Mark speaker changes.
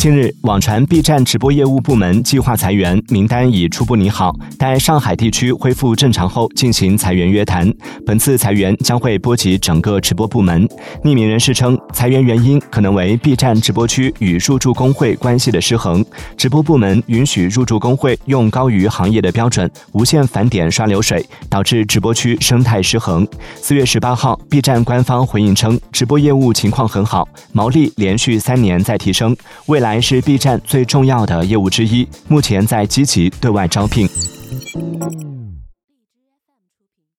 Speaker 1: 近日，网传 B 站直播业务部门计划裁员，名单已初步拟好，待上海地区恢复正常后进行裁员约谈。本次裁员将会波及整个直播部门。匿名人士称，裁员原因可能为 B 站直播区与入驻工会关系的失衡，直播部门允许入驻工会用高于行业的标准，无限返点刷流水，导致直播区生态失衡。四月十八号，B 站官方回应称，直播业务情况很好，毛利连续三年在提升，未来。还是 b 站最重要的业务之一目前在积极对外招聘。